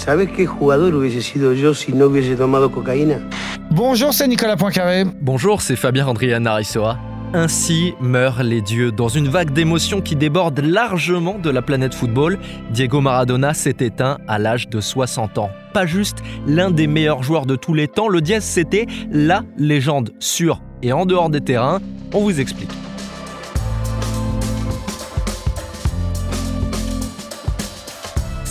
¿Sabes qué jugador hubiese sido yo si no hubiese tomado cocaïna Bonjour, c'est Nicolas Poincaré. Bonjour, c'est Fabien Andrian Narisoa. Ainsi meurent les dieux. Dans une vague d'émotions qui déborde largement de la planète football, Diego Maradona s'est éteint à l'âge de 60 ans. Pas juste l'un des meilleurs joueurs de tous les temps, le Diaz c'était la légende sur et en dehors des terrains. On vous explique.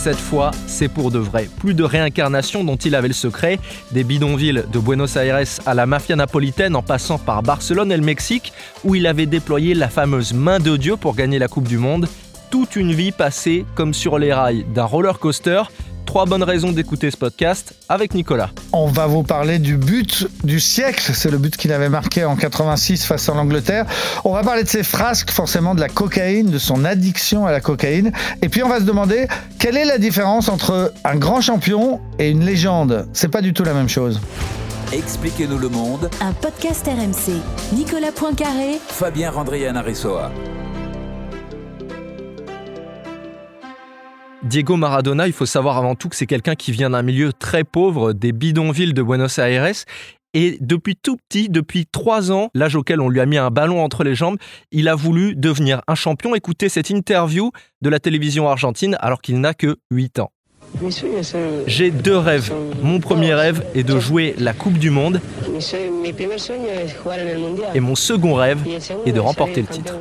Cette fois, c'est pour de vrai. Plus de réincarnation dont il avait le secret, des bidonvilles de Buenos Aires à la mafia napolitaine en passant par Barcelone et le Mexique, où il avait déployé la fameuse main de Dieu pour gagner la Coupe du Monde. Toute une vie passée comme sur les rails d'un roller coaster, trois bonnes raisons d'écouter ce podcast avec Nicolas. On va vous parler du but du siècle. C'est le but qu'il avait marqué en 86 face à l'Angleterre. On va parler de ses frasques, forcément de la cocaïne, de son addiction à la cocaïne. Et puis on va se demander quelle est la différence entre un grand champion et une légende? C'est pas du tout la même chose. Expliquez-nous le monde. Un podcast RMC. Nicolas Poincaré. Fabien Randrian-Aressoa. Diego Maradona, il faut savoir avant tout que c'est quelqu'un qui vient d'un milieu très pauvre, des bidonvilles de Buenos Aires. Et depuis tout petit, depuis trois ans, l'âge auquel on lui a mis un ballon entre les jambes, il a voulu devenir un champion. Écoutez cette interview de la télévision argentine alors qu'il n'a que 8 ans. J'ai deux rêves. Mon premier rêve est de jouer la Coupe du Monde. Et mon second rêve est de remporter le titre.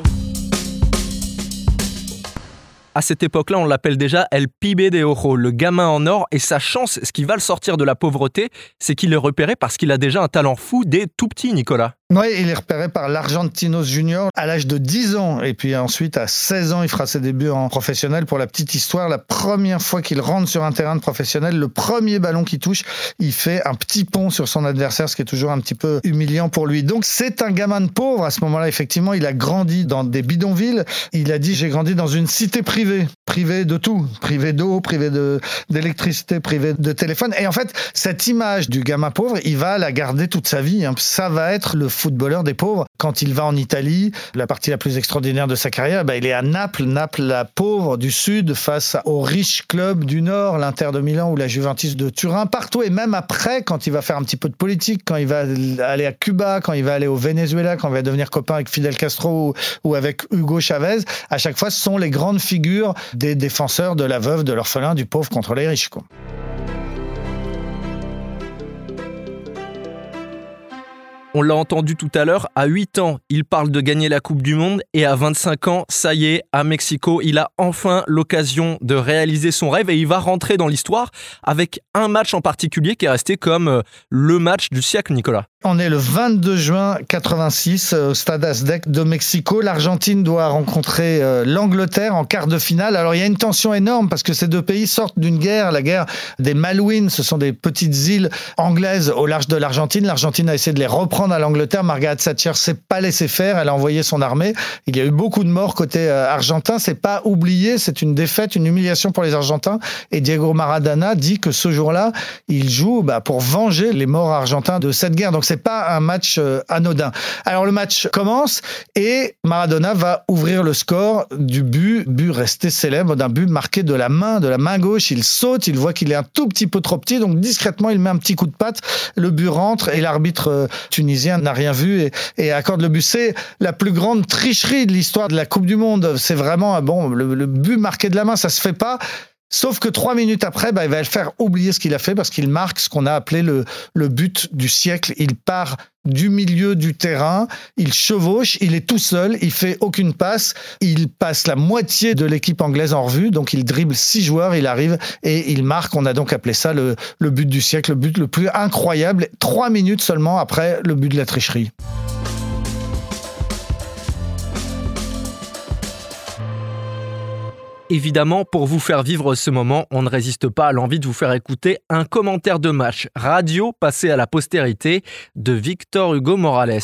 À cette époque-là, on l'appelle déjà El Pibe de Oro, le gamin en or. Et sa chance, ce qui va le sortir de la pauvreté, c'est qu'il est repéré parce qu'il a déjà un talent fou dès tout petit, Nicolas. Oui, il est repéré par l'Argentinos Junior à l'âge de 10 ans. Et puis ensuite, à 16 ans, il fera ses débuts en professionnel. Pour la petite histoire, la première fois qu'il rentre sur un terrain de professionnel, le premier ballon qu'il touche, il fait un petit pont sur son adversaire, ce qui est toujours un petit peu humiliant pour lui. Donc c'est un gamin de pauvre. À ce moment-là, effectivement, il a grandi dans des bidonvilles. Il a dit, j'ai grandi dans une cité privée. Privée de tout. Privée d'eau, privée d'électricité, privée de téléphone. Et en fait, cette image du gamin pauvre, il va la garder toute sa vie. Hein. Ça va être le footballeur des pauvres. Quand il va en Italie, la partie la plus extraordinaire de sa carrière, bah, il est à Naples, Naples la pauvre du sud face aux riches clubs du nord, l'Inter de Milan ou la Juventus de Turin, partout et même après, quand il va faire un petit peu de politique, quand il va aller à Cuba, quand il va aller au Venezuela, quand il va devenir copain avec Fidel Castro ou, avec Hugo Chavez, à chaque fois, ce sont les grandes figures des défenseurs de la veuve, de l'orphelin, du pauvre contre les riches. On l'a entendu tout à l'heure, à 8 ans, il parle de gagner la Coupe du Monde et à 25 ans, ça y est, à Mexico, il a enfin l'occasion de réaliser son rêve et il va rentrer dans l'histoire avec un match en particulier qui est resté comme euh, le match du siècle, Nicolas. On est le 22 juin 86 euh, au Stade Aztec de Mexico. L'Argentine doit rencontrer euh, l'Angleterre en quart de finale. Alors il y a une tension énorme parce que ces deux pays sortent d'une guerre, la guerre des Malouines. Ce sont des petites îles anglaises au large de l'Argentine. L'Argentine a essayé de les reprendre à l'Angleterre. Margaret Thatcher s'est pas laissé faire. Elle a envoyé son armée. Il y a eu beaucoup de morts côté euh, argentin. C'est pas oublié. C'est une défaite, une humiliation pour les Argentins. Et Diego Maradona dit que ce jour-là, il joue bah, pour venger les morts argentins de cette guerre. C'est pas un match euh, anodin. Alors le match commence et Maradona va ouvrir le score du but, but resté célèbre, d'un but marqué de la main, de la main gauche. Il saute, il voit qu'il est un tout petit peu trop petit, donc discrètement il met un petit coup de patte. Le but rentre et l'arbitre euh, tunisien n'a rien vu et, accorde le but. C'est la plus grande tricherie de l'histoire de la Coupe du Monde. C'est vraiment bon le, le but marqué de la main, ça se fait pas. Sauf que trois minutes après, bah, il va le faire oublier ce qu'il a fait parce qu'il marque ce qu'on a appelé le, le but du siècle. Il part du milieu du terrain, il chevauche, il est tout seul, il fait aucune passe, il passe la moitié de l'équipe anglaise en revue, donc il dribble six joueurs, il arrive et il marque. On a donc appelé ça le, le but du siècle, le but le plus incroyable, trois minutes seulement après le but de la tricherie. Évidemment, pour vous faire vivre ce moment, on ne résiste pas à l'envie de vous faire écouter un commentaire de match radio passé à la postérité de Victor Hugo Morales.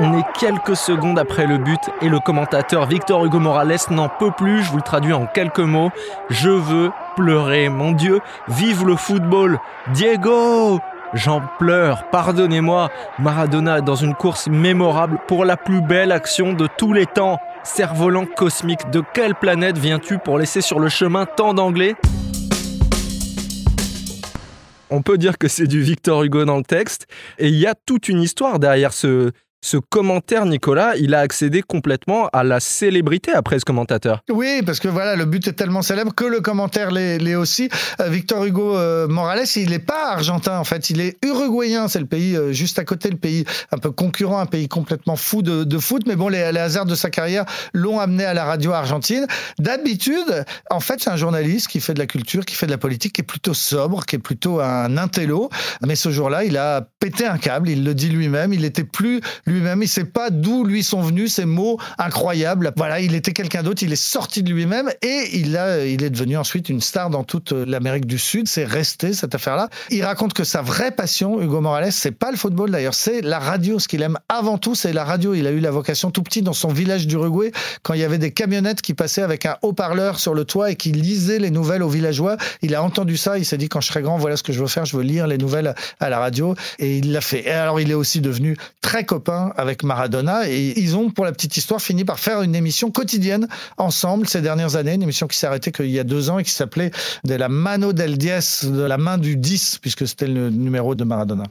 On est quelques secondes après le but et le commentateur Victor Hugo Morales n'en peut plus, je vous le traduis en quelques mots. Je veux pleurer, mon Dieu, vive le football Diego J'en pleure, pardonnez-moi. Maradona dans une course mémorable pour la plus belle action de tous les temps. Cerf-volant cosmique, de quelle planète viens-tu pour laisser sur le chemin tant d'anglais? On peut dire que c'est du Victor Hugo dans le texte, et il y a toute une histoire derrière ce, ce commentaire, Nicolas, il a accédé complètement à la célébrité après ce commentateur. Oui, parce que voilà, le but est tellement célèbre que le commentaire l'est aussi. Euh, Victor Hugo euh, Morales, il n'est pas argentin en fait, il est uruguayen. C'est le pays euh, juste à côté, le pays un peu concurrent, un pays complètement fou de, foot. Mais bon, les, les, hasards de sa carrière l'ont amené à la radio argentine. D'habitude, en fait, c'est un journaliste qui fait de la culture, qui fait de la politique, qui est plutôt sobre, qui est plutôt un intello. Mais ce jour-là, il a pété un câble. Il le dit lui-même. Il était plus lui-même. Il sait pas d'où lui sont venus ces mots incroyables. Voilà, il était quelqu'un d'autre. Il est sorti de lui-même et il a, il est devenu ensuite une star dans toute l'Amérique du Sud. C'est resté cette affaire-là. Il raconte que sa vraie passion, Hugo Morales, c'est pas le football d'ailleurs, c'est la radio. Ce qu'il aime avant tout, c'est la radio. Il a eu la vocation tout petit dans son village d'Uruguay quand il y avait des camionnettes qui passaient avec un haut-parleur sur le toit et qui lisaient les nouvelles aux villageois. Il a entendu ça. Il s'est dit quand je serai grand, voilà ce que je veux faire. Je veux lire les nouvelles à la radio et il l'a fait. Et alors il est aussi devenu très copain avec Maradona et ils ont, pour la petite histoire, fini par faire une émission quotidienne ensemble ces dernières années, une émission qui s'est arrêtée qu'il y a deux ans et qui s'appelait De la mano del 10, de la main du 10, puisque c'était le numéro de Maradona.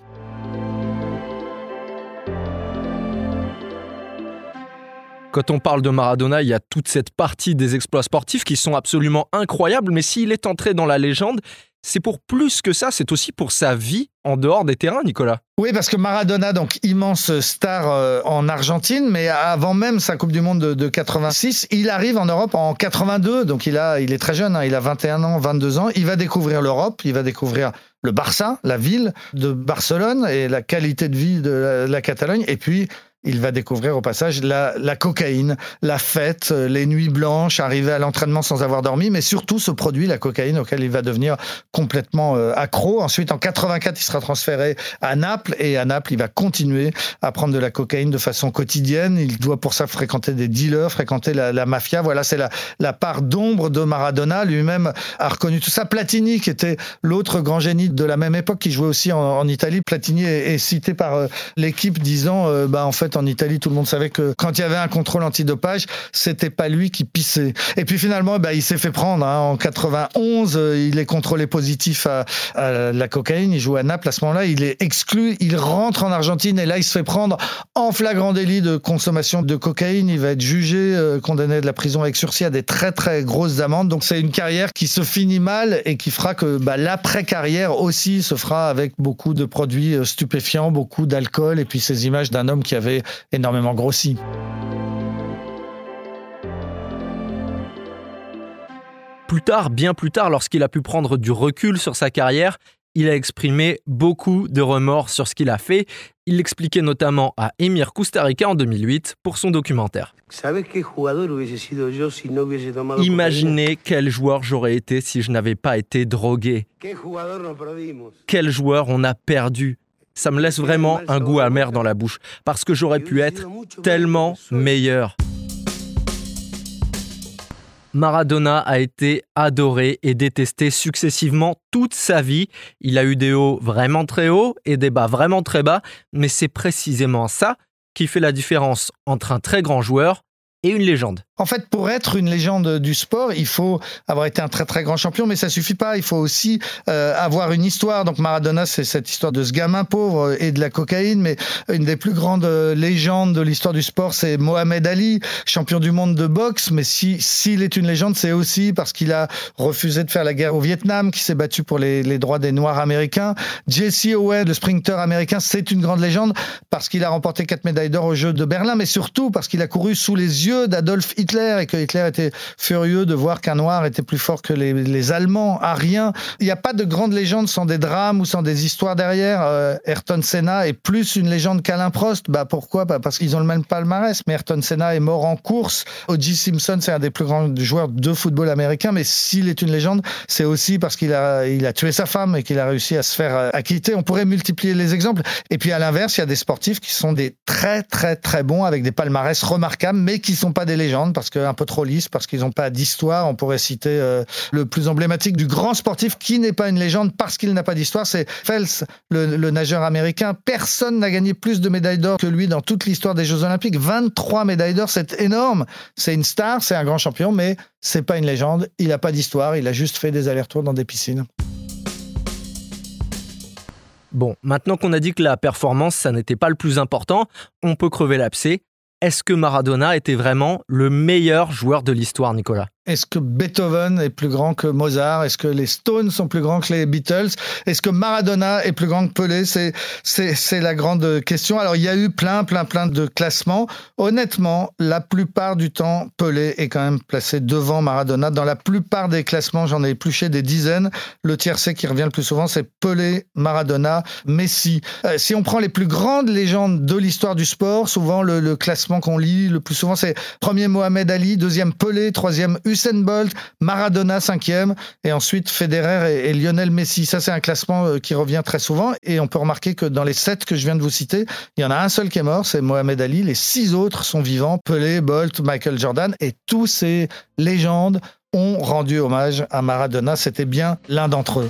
Quand on parle de Maradona, il y a toute cette partie des exploits sportifs qui sont absolument incroyables, mais s'il est entré dans la légende, c'est pour plus que ça, c'est aussi pour sa vie en dehors des terrains, Nicolas. Oui, parce que Maradona, donc immense star euh, en Argentine, mais avant même sa Coupe du Monde de, 86, il arrive en Europe en 82, donc il, a, il est très jeune, hein, il a 21 ans, 22 ans, il va découvrir l'Europe, il va découvrir le Barça, la ville de Barcelone et la qualité de vie de la Catalogne, et puis il va découvrir au passage la, cocaïne, la fête, euh, les nuits blanches, arriver à l'entraînement sans avoir dormi, mais surtout ce produit, la cocaïne, auquel il va devenir complètement euh, accro. Ensuite, en 84, il sera transféré à Naples et à Naples, il va continuer à prendre de la cocaïne de façon quotidienne. Il doit pour ça fréquenter des dealers, fréquenter la, mafia. Voilà, c'est la, part d'ombre de Maradona. Lui-même a reconnu tout ça. Platini, qui était l'autre grand génie de la même époque, qui jouait aussi en, Italie. Platini est, cité par euh, l'équipe disant, bah en fait en Italie, tout le monde savait que quand il y avait un contrôle antidopage, c'était pas lui qui pissait. Et puis finalement, bah, il s'est fait prendre. Hein. En 91, euh, il est contrôlé positif à, la cocaïne. Il joue à Naples à ce moment-là. Il est exclu. Il rentre en Argentine et là, il se fait prendre en flagrant délit de consommation de cocaïne. Il va être jugé, euh, condamné de la prison avec sursis à des très très grosses amendes. Donc c'est une carrière qui se finit mal et qui fera que bah, l'après-carrière aussi se fera avec beaucoup de produits euh, stupéfiants, beaucoup d'alcool et puis ces images d'un homme qui avait énormément grossi. Plus tard, bien plus tard, lorsqu'il a pu prendre du recul sur sa carrière, il a exprimé beaucoup de remords sur ce qu'il a fait. Il l'expliquait notamment à Emir Kustarica en 2008 pour son documentaire. Imaginez quel joueur j'aurais été si je n'avais pas été drogué. Quel joueur on a perdu? Ça me laisse vraiment un goût amer dans la bouche, parce que j'aurais pu être tellement meilleur. Maradona a été adoré et détesté successivement toute sa vie. Il a eu des hauts vraiment très hauts et des bas vraiment très bas, mais c'est précisément ça qui fait la différence entre un très grand joueur une légende. En fait, pour être une légende du sport, il faut avoir été un très très grand champion, mais ça suffit pas. Il faut aussi euh, avoir une histoire. Donc Maradona, c'est cette histoire de ce gamin pauvre et de la cocaïne, mais une des plus grandes euh, légendes de l'histoire du sport, c'est Mohamed Ali, champion du monde de boxe. Mais si s'il est une légende, c'est aussi parce qu'il a refusé de faire la guerre au Vietnam, qui s'est battu pour les, droits des Noirs américains. Jesse Owens, le sprinter américain, c'est une grande légende parce qu'il a remporté quatre médailles d'or aux Jeux de Berlin, mais surtout parce qu'il a couru sous les yeux d'Adolf Hitler et que Hitler était furieux de voir qu'un noir était plus fort que les, les Allemands. À rien. Il n'y a pas de grande légende sans des drames ou sans des histoires derrière. Euh, Ayrton Senna est plus une légende qu'Alain Prost. Bah pourquoi? Bah Parce qu'ils ont le même palmarès. Mais Ayrton Senna est mort en course. O.J. Simpson, c'est un des plus grands joueurs de football américain. Mais s'il est une légende, c'est aussi parce qu'il a, il a tué sa femme et qu'il a réussi à se faire euh, acquitter. On pourrait multiplier les exemples. Et puis à l'inverse, il y a des sportifs qui sont des très très très bons avec des palmarès remarquables, mais qui sont pas des légendes parce qu'un peu trop lisses, parce qu'ils n'ont pas d'histoire. On pourrait citer euh, le plus emblématique du grand sportif qui n'est pas une légende parce qu'il n'a pas d'histoire, c'est Phelps, le, le, nageur américain. Personne n'a gagné plus de médailles d'or que lui dans toute l'histoire des Jeux Olympiques. 23 médailles d'or, c'est énorme. C'est une star, c'est un grand champion, mais c'est pas une légende. Il n'a pas d'histoire. Il a juste fait des allers-retours dans des piscines. Bon, maintenant qu'on a dit que la performance, ça n'était pas le plus important, on peut crever l'abcès. Est-ce que Maradona était vraiment le meilleur joueur de l'histoire, Nicolas? Est-ce que Beethoven est plus grand que Mozart? Est-ce que les Stones sont plus grands que les Beatles? Est-ce que Maradona est plus grand que Pelé? C'est la grande question. Alors il y a eu plein plein plein de classements. Honnêtement, la plupart du temps, Pelé est quand même placé devant Maradona. Dans la plupart des classements, j'en ai épluché des dizaines. Le tiercé qui revient le plus souvent, c'est Pelé, Maradona, Messi. Euh, si on prend les plus grandes légendes de l'histoire du sport, souvent le, le classement qu'on lit le plus souvent, c'est premier Mohamed Ali, deuxième Pelé, troisième Usain Bolt, Maradona cinquième, et ensuite Federer et, Lionel Messi. Ça, c'est un classement euh, qui revient très souvent, et on peut remarquer que dans les sept que je viens de vous citer, il y en a un seul qui est mort, c'est Mohamed Ali. Les six autres sont vivants, Pelé, Bolt, Michael Jordan, et tous ces légendes ont rendu hommage à Maradona. C'était bien l'un d'entre eux.